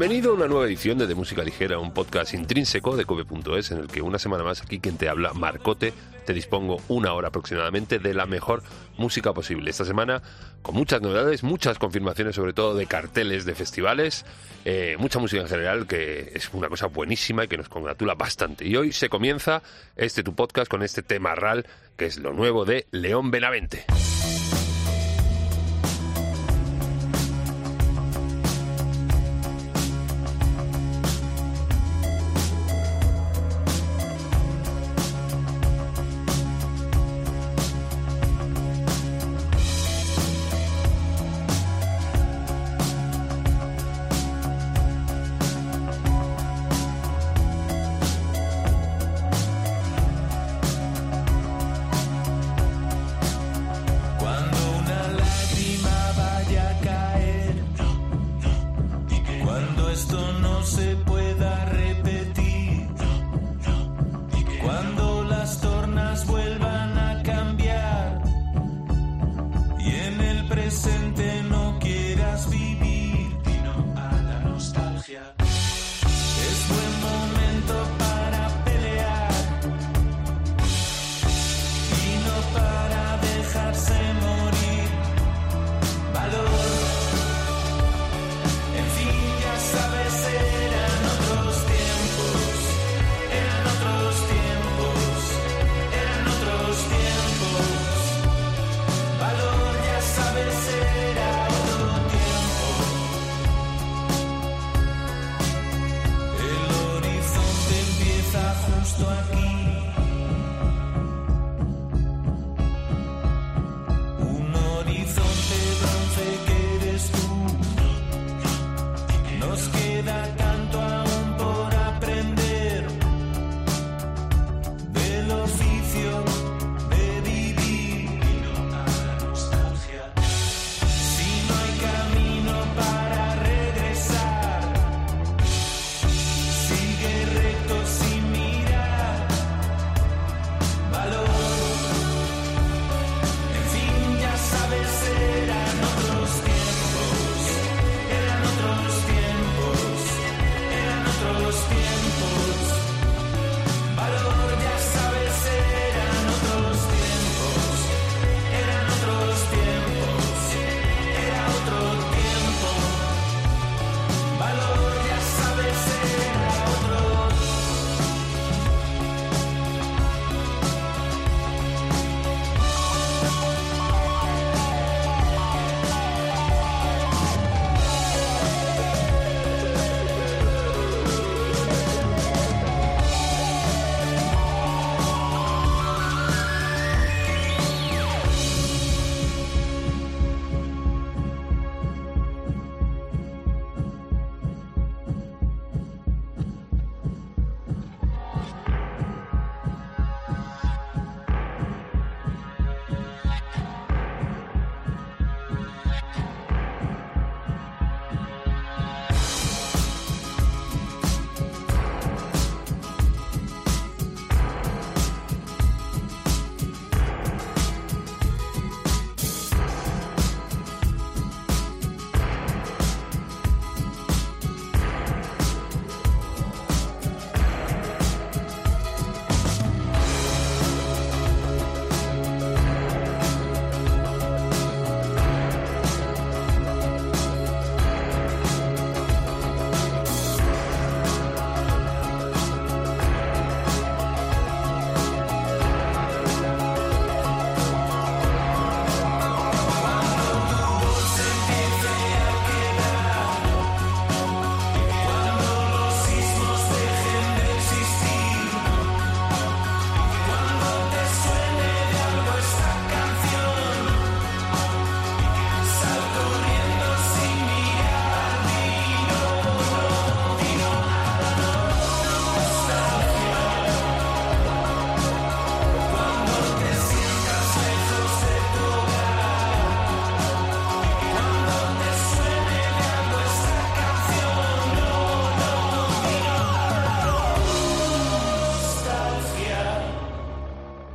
Bienvenido a una nueva edición de De Música Ligera, un podcast intrínseco de Kobe.es en el que una semana más aquí quien te habla, Marcote, te dispongo una hora aproximadamente de la mejor música posible. Esta semana con muchas novedades, muchas confirmaciones sobre todo de carteles de festivales, eh, mucha música en general que es una cosa buenísima y que nos congratula bastante. Y hoy se comienza este tu podcast con este tema RAL que es lo nuevo de León Benavente.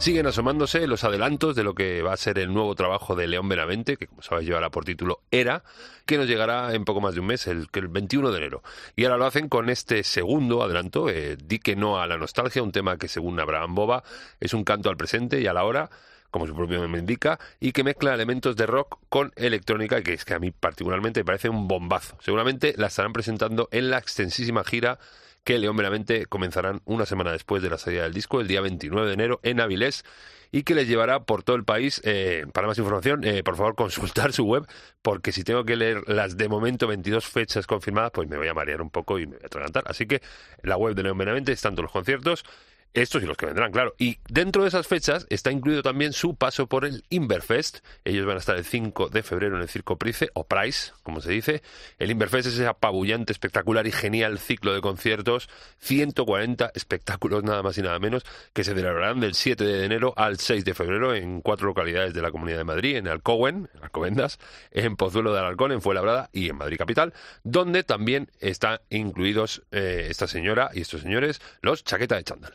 Siguen asomándose los adelantos de lo que va a ser el nuevo trabajo de León Benavente, que como sabes llevará por título Era, que nos llegará en poco más de un mes, el, el 21 de enero. Y ahora lo hacen con este segundo adelanto, eh, Di que no a la nostalgia, un tema que según Abraham Boba es un canto al presente y a la hora como su propio nombre indica, y que mezcla elementos de rock con electrónica, que es que a mí particularmente me parece un bombazo. Seguramente la estarán presentando en la extensísima gira que León Meramente comenzarán una semana después de la salida del disco, el día 29 de enero, en Avilés, y que les llevará por todo el país. Eh, para más información, eh, por favor, consultar su web, porque si tengo que leer las de momento 22 fechas confirmadas, pues me voy a marear un poco y me voy a atragantar. Así que la web de León Benavente están todos los conciertos estos y los que vendrán, claro. Y dentro de esas fechas está incluido también su paso por el Inverfest. Ellos van a estar el 5 de febrero en el Circo Price, o Price, como se dice. El Inverfest es ese apabullante, espectacular y genial ciclo de conciertos. 140 espectáculos, nada más y nada menos, que se celebrarán del 7 de enero al 6 de febrero en cuatro localidades de la Comunidad de Madrid, en Alcowen, en Alcobendas, en Pozuelo de Alarcón, en Fuenlabrada y en Madrid Capital, donde también están incluidos eh, esta señora y estos señores, los chaqueta de chándal.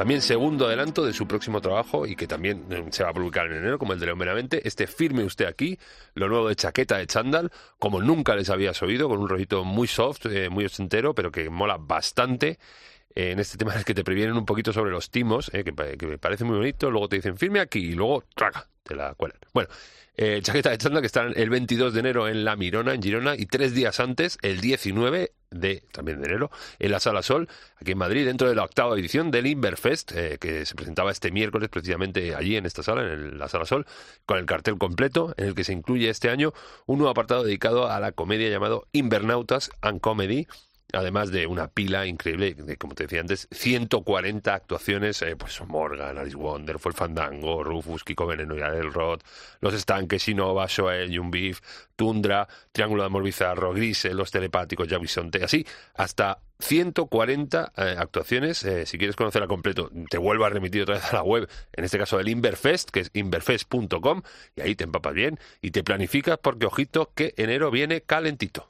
También segundo adelanto de su próximo trabajo y que también eh, se va a publicar en enero, como el de León Benavente, este Firme Usted Aquí, lo nuevo de Chaqueta de Chandal, como nunca les habías oído, con un rollito muy soft, eh, muy ochentero, pero que mola bastante. en este tema es que te previenen un poquito sobre los timos, que, que, me parece muy bonito, luego te dicen firme aquí y luego traga, te la cuelan. Bueno, eh, chaqueta de chanda que están el 22 de enero en La Mirona, en Girona, y tres días antes, el 19 de también de enero, en la Sala Sol, aquí en Madrid, dentro de la octava edición del Inverfest, eh, que se presentaba este miércoles precisamente allí en esta sala, en la Sala Sol, con el cartel completo, en el que se incluye este año un nuevo apartado dedicado a la comedia llamado Invernautas and Comedy, además de una pila increíble, de, como te decía antes, 140 actuaciones, eh, pues Morgan, Alice Wonderful, Fandango, Rufus, Kiko Veneno y Adel Los Estanques, Innova, Shoel, Young Beef, Tundra, Triángulo de Amor Bizarro, Grise, Los Telepáticos, Javisonte, así, hasta 140 eh, actuaciones. Eh, si quieres conocerla completo, te vuelvo a remitir otra vez a la web, en este caso del Inverfest, que es inverfest.com, y ahí te empapas bien y te planificas porque, ojito, que enero viene calentito.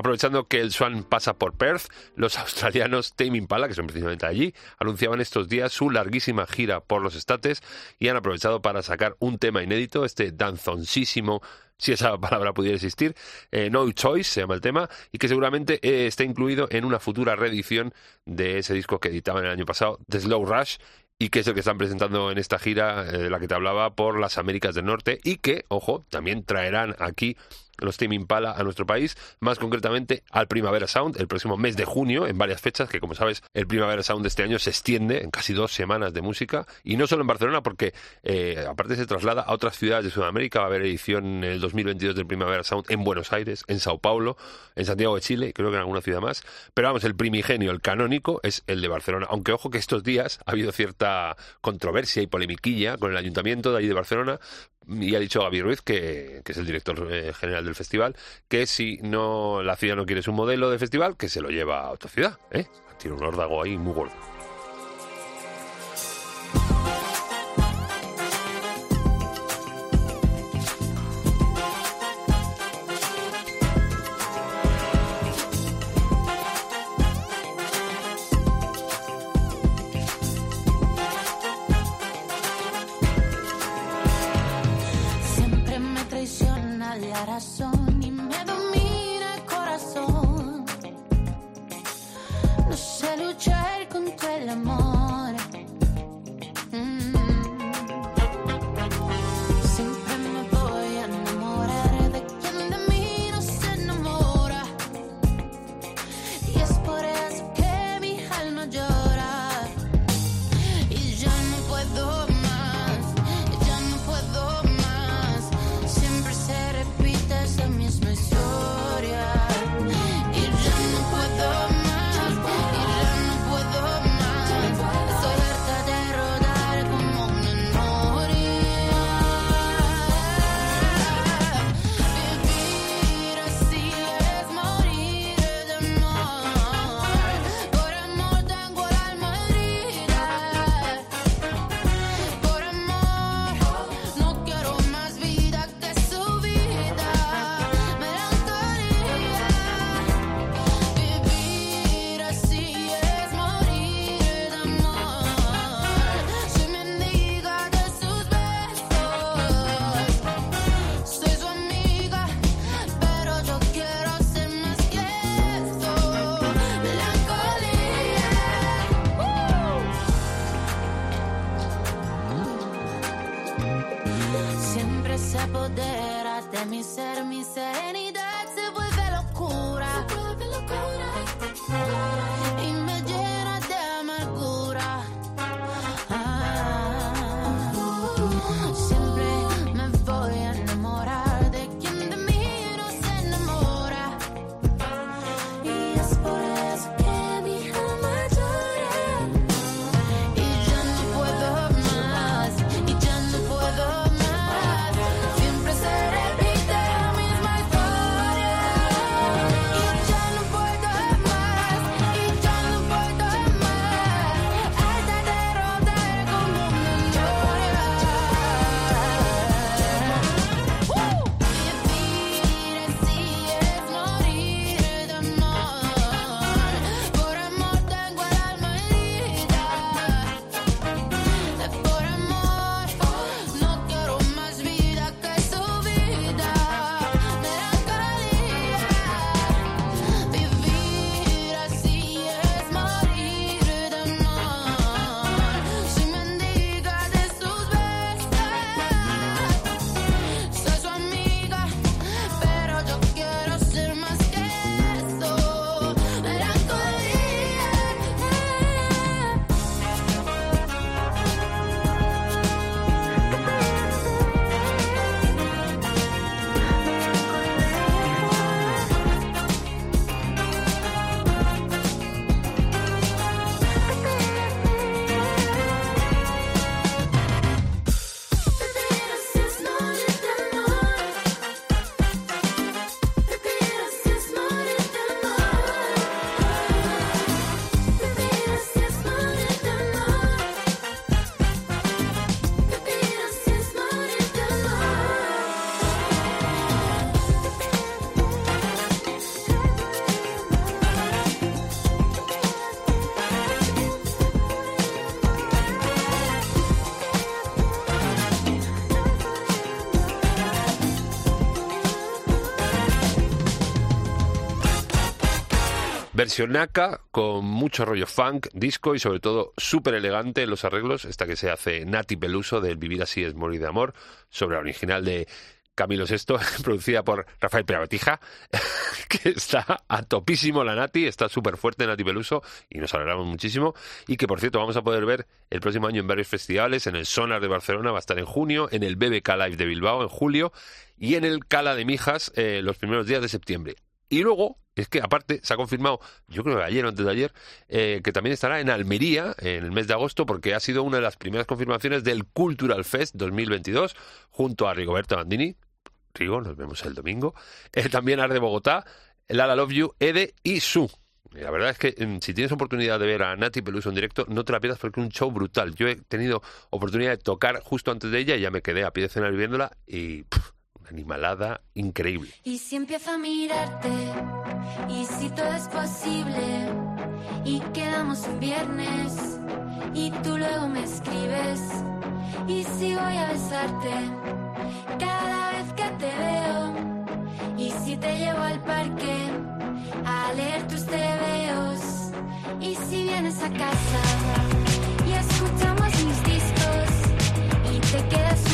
Aprovechando que el Swan pasa por Perth, los australianos Tame Impala, que son precisamente allí, anunciaban estos días su larguísima gira por los estates y han aprovechado para sacar un tema inédito, este danzoncísimo si esa palabra pudiera existir, eh, No Choice se llama el tema, y que seguramente eh, está incluido en una futura reedición de ese disco que editaban el año pasado, The Slow Rush, y que es el que están presentando en esta gira eh, de la que te hablaba por las Américas del Norte, y que, ojo, también traerán aquí los Team Impala a nuestro país, más concretamente al Primavera Sound, el próximo mes de junio, en varias fechas, que como sabes, el Primavera Sound de este año se extiende en casi dos semanas de música, y no solo en Barcelona, porque eh, aparte se traslada a otras ciudades de Sudamérica, va a haber edición en el 2022 del Primavera Sound en Buenos Aires, en Sao Paulo, en Santiago de Chile, creo que en alguna ciudad más, pero vamos, el primigenio, el canónico, es el de Barcelona, aunque ojo que estos días ha habido cierta controversia y polemiquilla con el ayuntamiento de allí de Barcelona, y ha dicho Gaby Ruiz, que, es el director eh, general del festival, que si no la ciudad no quiere su modelo de festival, que se lo lleva a otra ciudad. ¿eh? Tiene un órdago ahí muy gordo. Versionaca con mucho rollo funk, disco y sobre todo súper elegante en los arreglos, esta que se hace Nati Peluso del Vivir así es morir de amor, sobre la original de Camilo VI, producida por Rafael Peratija, que está a topísimo la Nati, está súper fuerte Nati Peluso y nos alegramos muchísimo. Y que, por cierto, vamos a poder ver el próximo año en varios festivales, en el Sonar de Barcelona va a estar en junio, en el BBK Live de Bilbao en julio y en el Cala de Mijas eh, los primeros días de septiembre. Y luego, es que aparte se ha confirmado, yo creo que ayer o antes de ayer, eh, que también estará en Almería en el mes de agosto, porque ha sido una de las primeras confirmaciones del Cultural Fest 2022, junto a Rigoberto Bandini. Rigo, nos vemos el domingo. Eh, también Arde Bogotá, Lala Love You, Ede y Su. La verdad es que mm, si tienes oportunidad de ver a Nati Peluso en directo, no te la pierdas porque es un show brutal. Yo he tenido oportunidad de tocar justo antes de ella y ya me quedé a pie de escenario viéndola y animalada increíble. Y si empiezo a mirarte, y si todo es posible, y quedamos un viernes, y tú luego me escribes, y si voy a besarte cada vez que te veo, y si te llevo al parque a leer tus tebeos, y si vienes a casa y escuchamos mis discos, y te quedas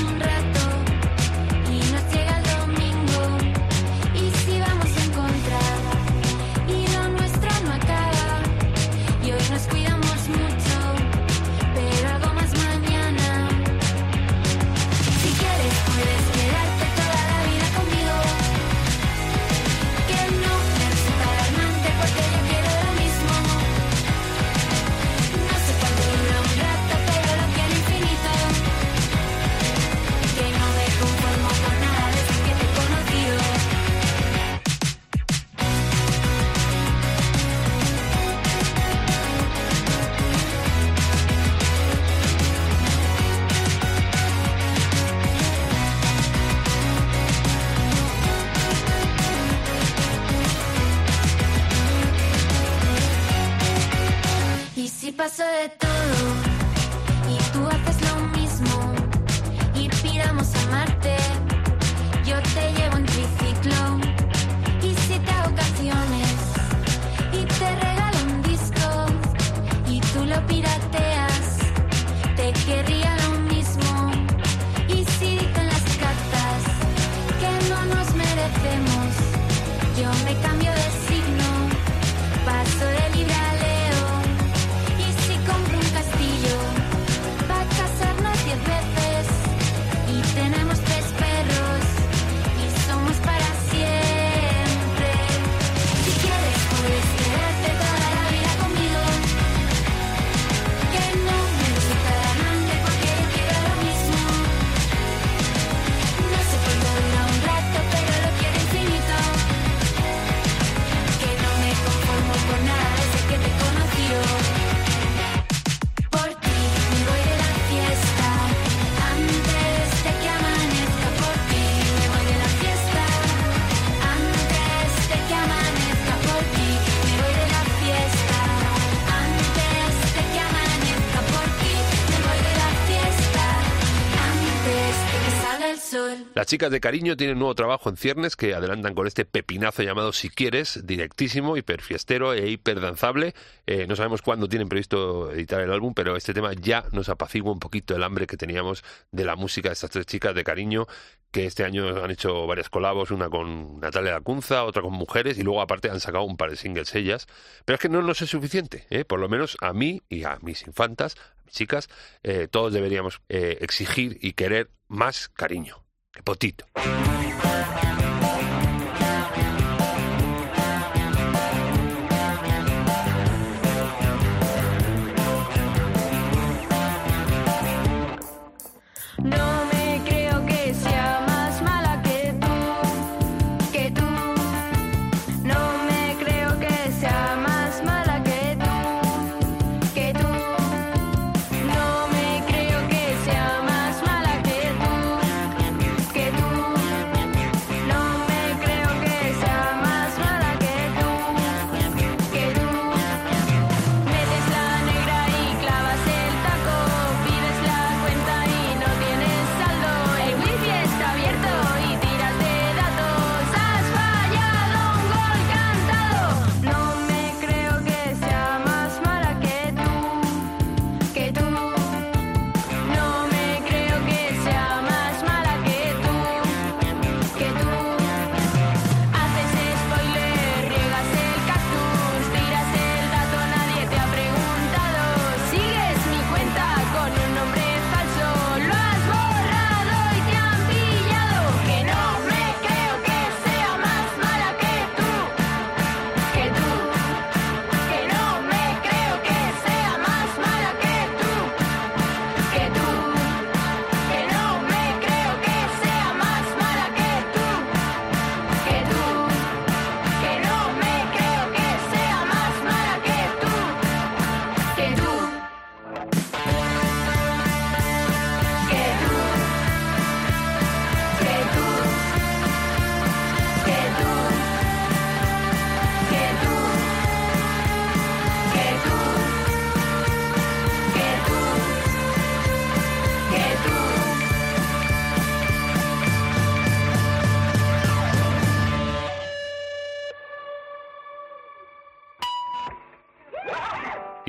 Las chicas de Cariño tienen nuevo trabajo en ciernes que adelantan con este pepinazo llamado Si Quieres, directísimo, hiperfiestero e hiperdanzable. Eh, no sabemos cuándo tienen previsto editar el álbum, pero este tema ya nos apacigua un poquito el hambre que teníamos de la música de estas tres chicas de Cariño, que este año han hecho varias colabos, una con Natalia Lacunza, otra con mujeres, y luego aparte han sacado un par de singles ellas. Pero es que no nos es suficiente, ¿eh? por lo menos a mí y a mis infantas, a mis chicas, eh, todos deberíamos eh, exigir y querer más cariño. ¡Qué potito!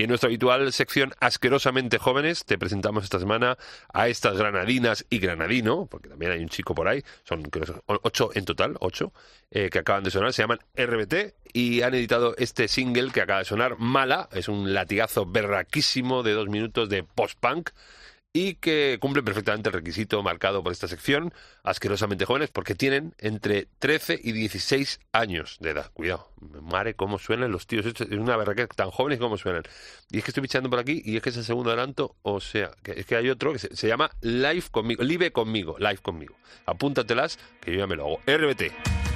En nuestra habitual sección Asquerosamente Jóvenes te presentamos esta semana a estas granadinas y granadino, porque también hay un chico por ahí, son ocho en total, ocho, eh, que acaban de sonar, se llaman RBT y han editado este single que acaba de sonar, Mala, es un latigazo berraquísimo de dos minutos de post-punk y que cumple perfectamente el requisito marcado por esta sección, asquerosamente jóvenes, porque tienen entre 13 y 16 años de edad. Cuidado, mare cómo suenan los tíos. Es una verdad tan jóvenes como suenan. Y es que estoy bichando por aquí y es que es el segundo adelanto, o sea, es que hay otro que se, se llama Live conmigo, Live conmigo, Live conmigo. Apúntatelas, que yo ya me lo hago. RBT.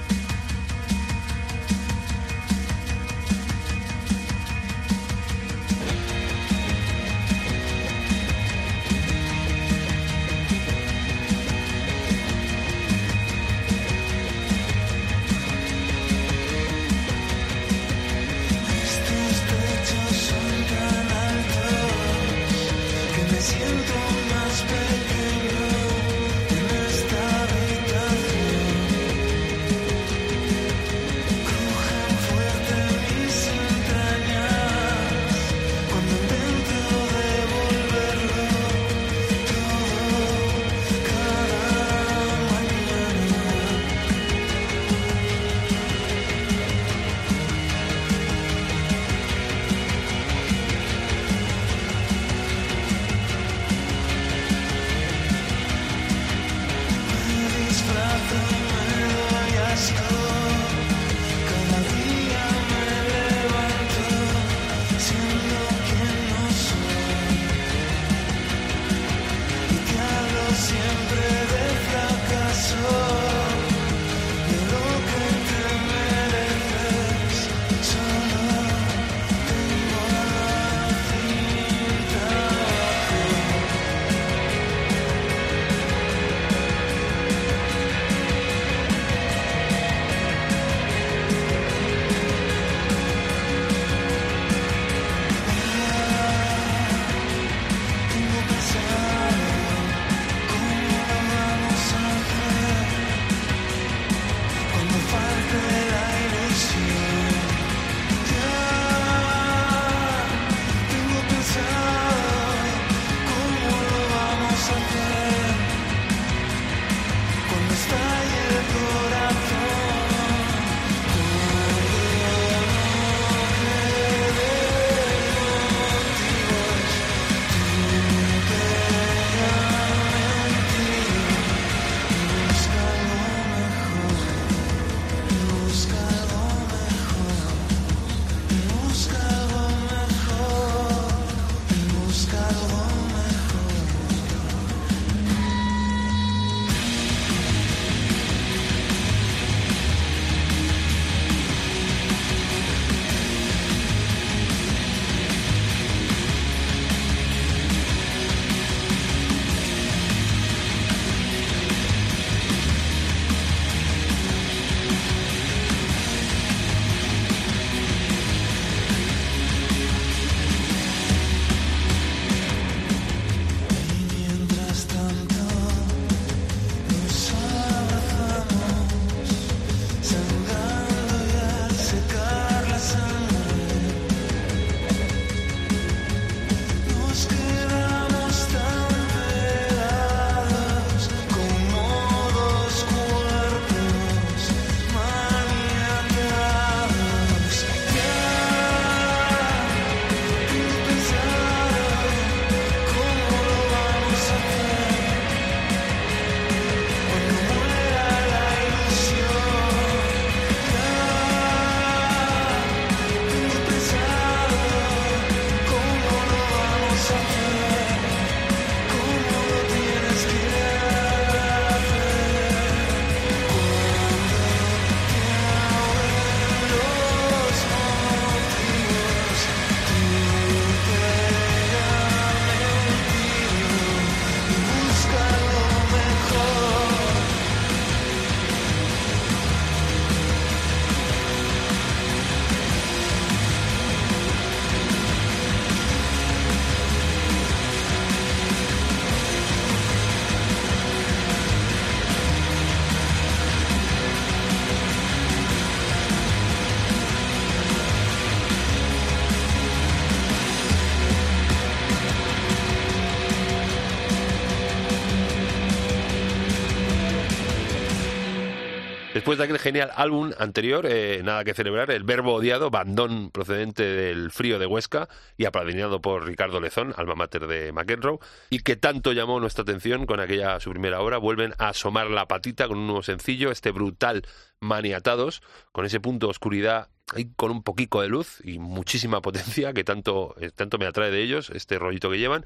Después de aquel genial álbum anterior, eh, nada que celebrar, el verbo odiado, bandón procedente del frío de Huesca y apadrinado por Ricardo Lezón, alma mater de McEnroe, y que tanto llamó nuestra atención con aquella su primera obra, vuelven a asomar la patita con un nuevo sencillo, este brutal Maniatados, con ese punto de oscuridad ahí con un poquito de luz y muchísima potencia que tanto, eh, tanto me atrae de ellos, este rollito que llevan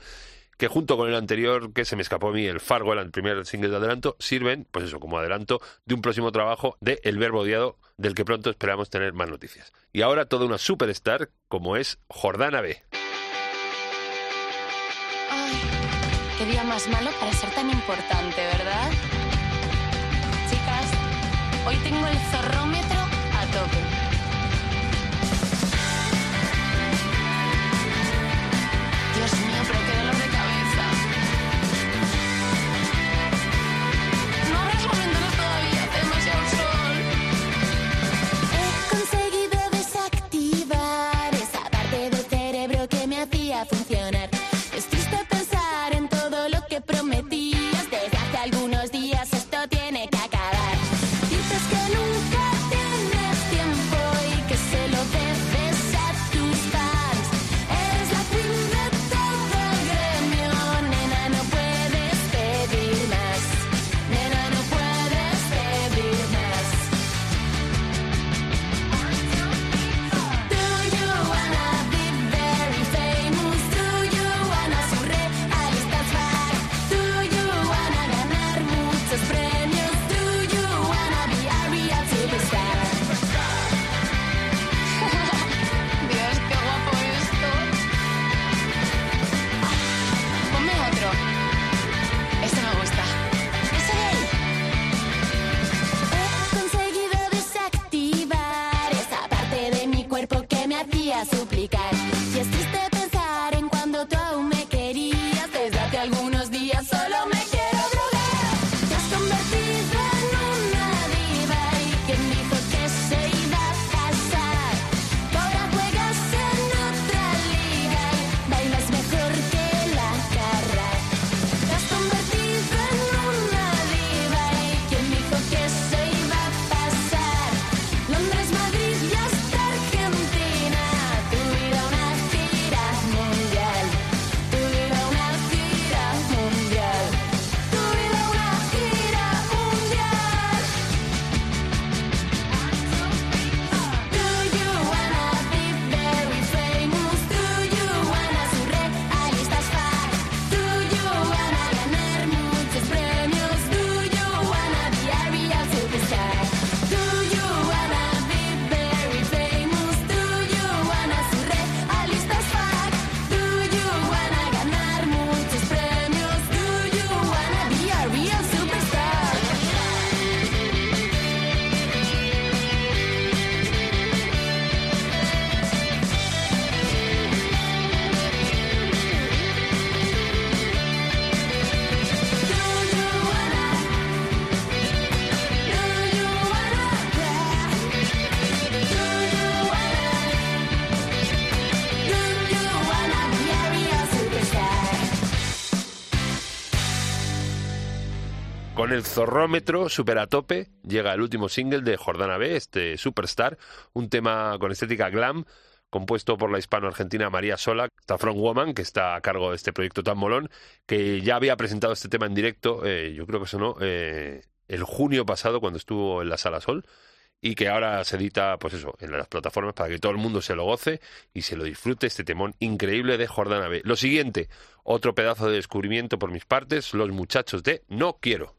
que junto con el anterior que se me escapó a mí, el Fargo, el primer single de adelanto, sirven, pues eso, como adelanto de un próximo trabajo de El Verbo Odiado, del que pronto esperamos tener más noticias. Y ahora toda una superstar como es Jordana B. Qué día más malo para ser tan importante, ¿verdad? Chicas, hoy tengo el zorrómetro a tope. Cerebro que el zorrómetro super a tope llega el último single de Jordana B, este Superstar, un tema con estética glam compuesto por la hispano-argentina María Sola, esta Front Woman, que está a cargo de este proyecto tan molón, que ya había presentado este tema en directo, eh, yo creo que sonó eh, el junio pasado cuando estuvo en la Sala Sol, y que ahora se edita, pues eso, en las plataformas para que todo el mundo se lo goce y se lo disfrute, este temón increíble de Jordana B. Lo siguiente, otro pedazo de descubrimiento por mis partes, los muchachos de No Quiero.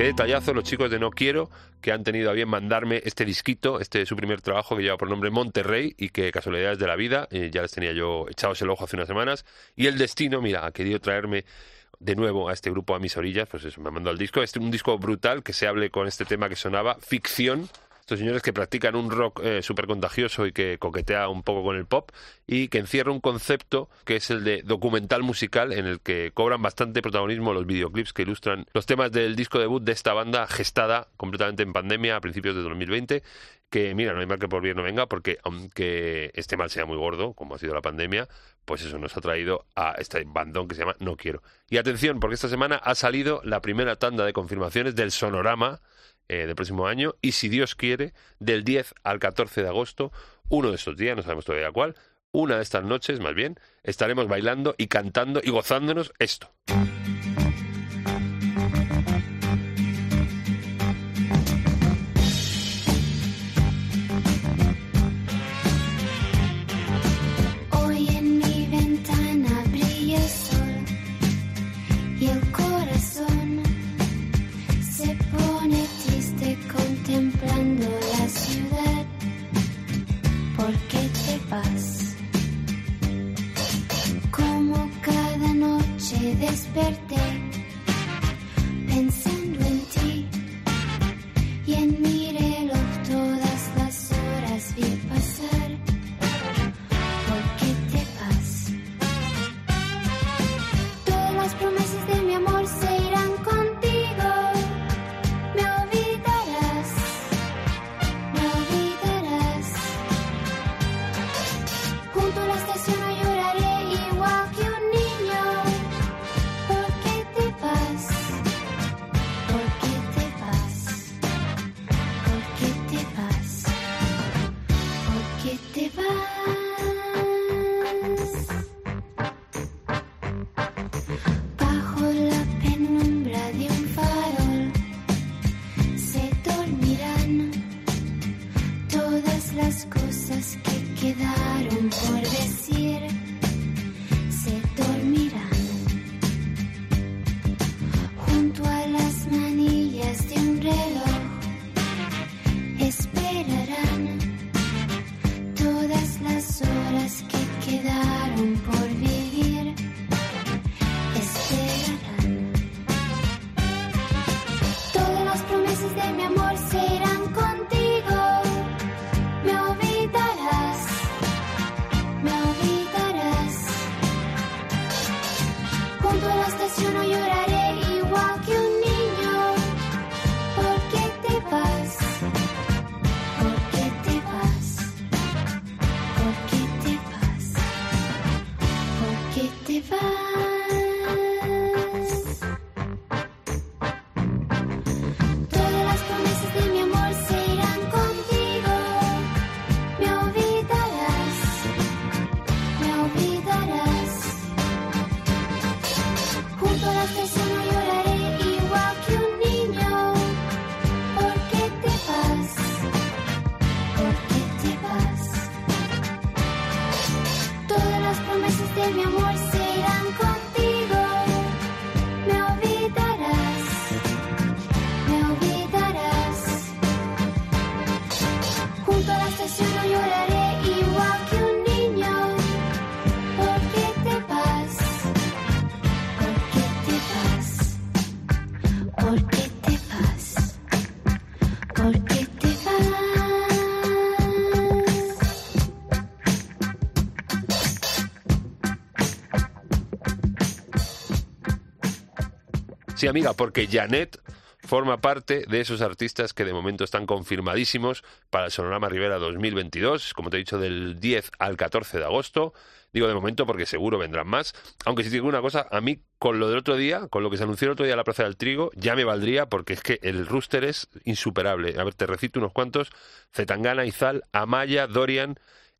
Qué detallazo los chicos de No Quiero que han tenido a bien mandarme este disquito, este es su primer trabajo que lleva por nombre Monterrey y que casualidades de la vida, eh, ya les tenía yo echados el ojo hace unas semanas. Y el destino, mira, ha querido traerme de nuevo a este grupo a mis orillas, pues eso, me mandado el disco. Este es un disco brutal que se hable con este tema que sonaba, ficción. Estos señores que practican un rock eh, súper contagioso y que coquetea un poco con el pop y que encierra un concepto que es el de documental musical en el que cobran bastante protagonismo los videoclips que ilustran los temas del disco debut de esta banda gestada completamente en pandemia a principios de 2020 que mira, no hay mal que por bien no venga, porque aunque este mal sea muy gordo, como ha sido la pandemia, pues eso nos ha traído a este bandón que se llama No Quiero. Y atención, porque esta semana ha salido la primera tanda de confirmaciones del Sonorama eh, del próximo año, y si Dios quiere, del 10 al 14 de agosto, uno de estos días, no sabemos todavía cuál, una de estas noches más bien, estaremos bailando y cantando y gozándonos esto. despertar. Sí, amiga, porque Janet forma parte de esos artistas que de momento están confirmadísimos para el Sonorama Rivera 2022, como te he dicho, del 10 al 14 de agosto. Digo de momento porque seguro vendrán más. Aunque si digo una cosa, a mí con lo del otro día, con lo que se anunció el otro día en la Plaza del Trigo, ya me valdría porque es que el rooster es insuperable. A ver, te recito unos cuantos. Zetangana, Izal, Amaya, Dorian,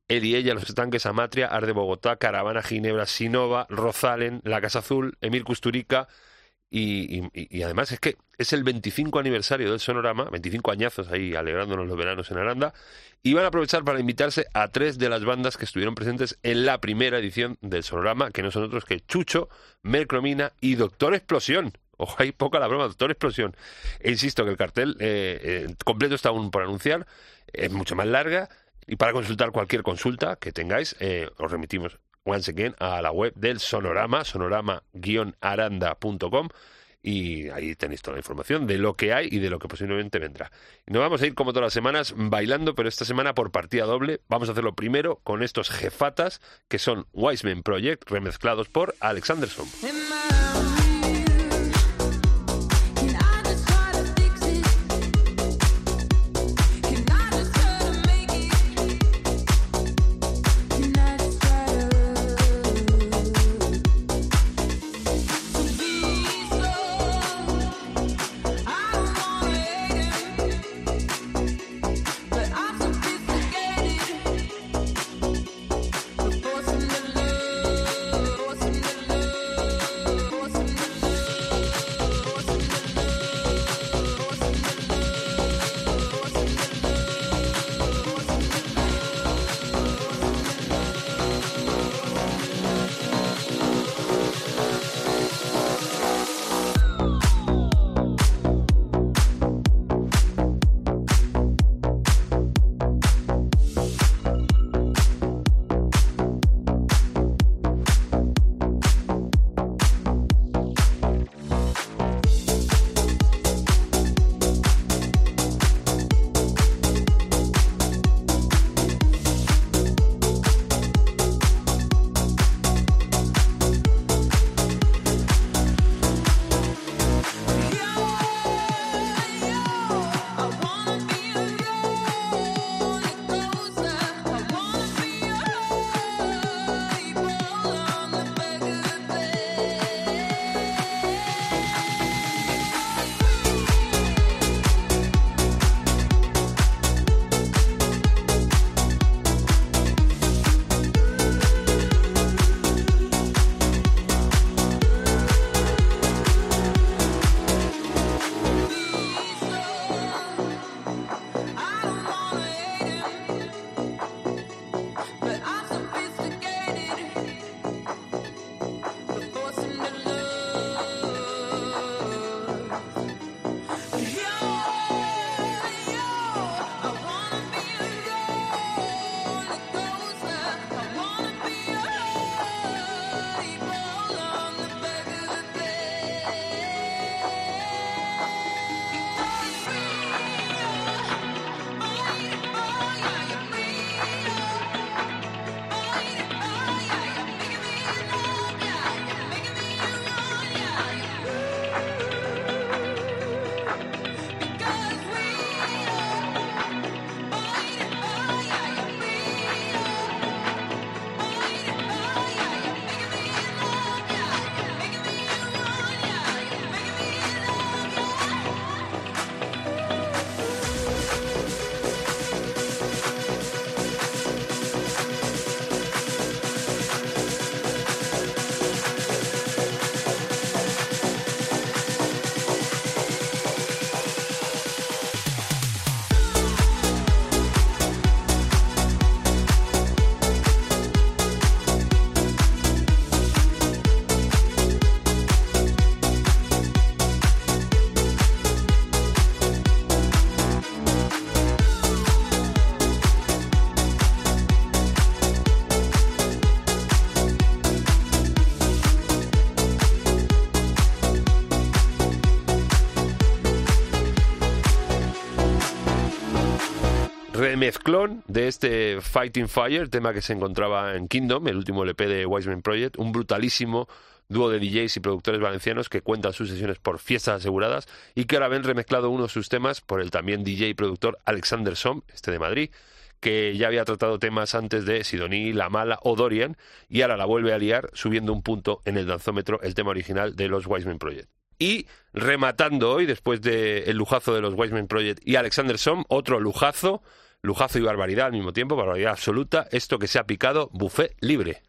Eddie Ella, Los Estanques, Amatria, Arde Bogotá, Caravana, Ginebra, Sinova, Rozalen, La Casa Azul, Emil Custurica, y, además es que es el 25 aniversario del Sonorama, 25 añazos ahí alegrándonos los veranos en Aranda, y van a aprovechar para invitarse a tres de las bandas que estuvieron presentes en la primera edición del Sonorama, que no son otros que Chucho, Melcromina y Doctor Explosión. Ojo, hay poca la broma, Doctor Explosión. E insisto que el cartel eh, eh, completo está aún por anunciar, es mucho más larga y para consultar cualquier consulta que tengáis, eh, os remitimos once again a la web del Sonorama, sonorama-aranda.com y ahí tenéis toda la información de lo que hay y de lo que posiblemente vendrá. Nos vamos a ir como todas las semanas bailando, pero esta semana por partida doble. Vamos a hacerlo primero con estos jefatas que son Wiseman Project remezclados por Alexanderson. Remezclón de este Fighting Fire, tema que se encontraba en Kingdom, el último LP de Wiseman Project, un brutalísimo dúo de DJs y productores valencianos que cuentan sus sesiones por fiestas aseguradas y que ahora ven remezclado uno de sus temas por el también DJ y productor Alexander Som, este de Madrid, que ya había tratado temas antes de Sidoní, La Mala o Dorian y ahora la vuelve a liar subiendo un punto en el danzómetro el tema original de los Wiseman Project. Y rematando hoy, después del lujazo de los Wiseman Project y Alexander Som, otro lujazo, lujazo y barbaridad al mismo tiempo, barbaridad absoluta, esto que se ha picado, buffet libre.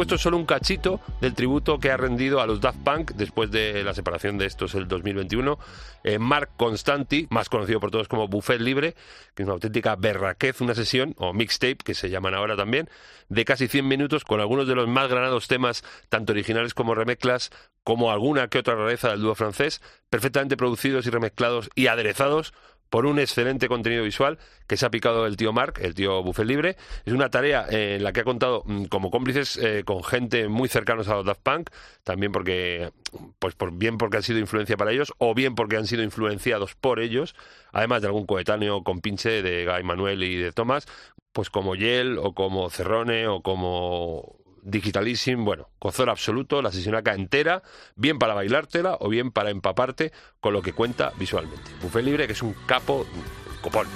Esto que te he puesto es solo un cachito del tributo que ha rendido a los Daft Punk después de la separación de estos el 2021. Eh, Mark Constanti, más conocido por todos como Buffet Libre, que es una auténtica berraquez, una sesión, o mixtape, que se llaman ahora también, de casi 100 minutos con algunos de los más granados temas, tanto originales como remezclas, como alguna que otra rareza del dúo francés, perfectamente producidos y remezclados y aderezados por un excelente contenido visual que se ha picado el tío Mark, el tío Buffet Libre. Es una tarea eh, en la que ha contado mm, como cómplices eh, con gente muy cercanos a los Daft Punk, también porque, pues por, bien porque han sido influencia para ellos o bien porque han sido influenciados por ellos, además de algún coetáneo con pinche de Guy Manuel y de Thomas, pues como Yel o como Cerrone o como Digitalism, bueno, cozor absoluto, la sesión acá entera, bien para bailártela o bien para empaparte con lo que cuenta visualmente. Buffet Libre, que es un capo copón.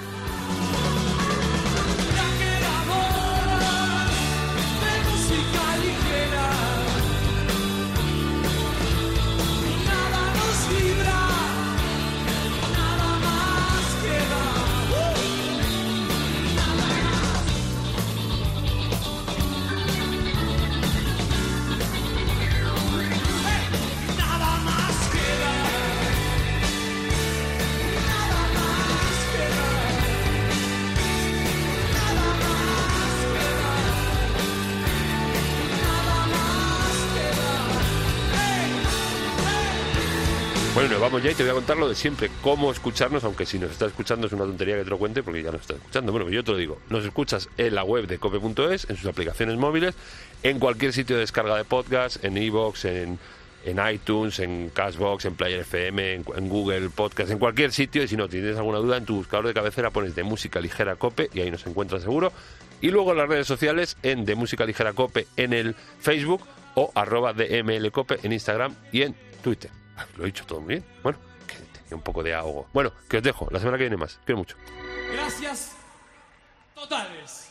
Vamos ya y te voy a contar lo de siempre, cómo escucharnos, aunque si nos estás escuchando es una tontería que te lo cuente porque ya nos estás escuchando. Bueno, yo te lo digo, nos escuchas en la web de cope.es, en sus aplicaciones móviles, en cualquier sitio de descarga de podcast, en iVoox, en, iTunes, en Cashbox, en Player FM, en, Google Podcast, en cualquier sitio. Y si no tienes alguna duda, en tu buscador de cabecera pones de música ligera cope y ahí nos encuentras seguro. Y luego en las redes sociales, en de música ligera cope en el Facebook o arroba DMLcope en Instagram y en Twitter. Lo he dicho todo muy bien. Bueno, que tenía un poco de ahogo. Bueno, que os dejo. La semana que viene más. Quiero mucho. Gracias totales.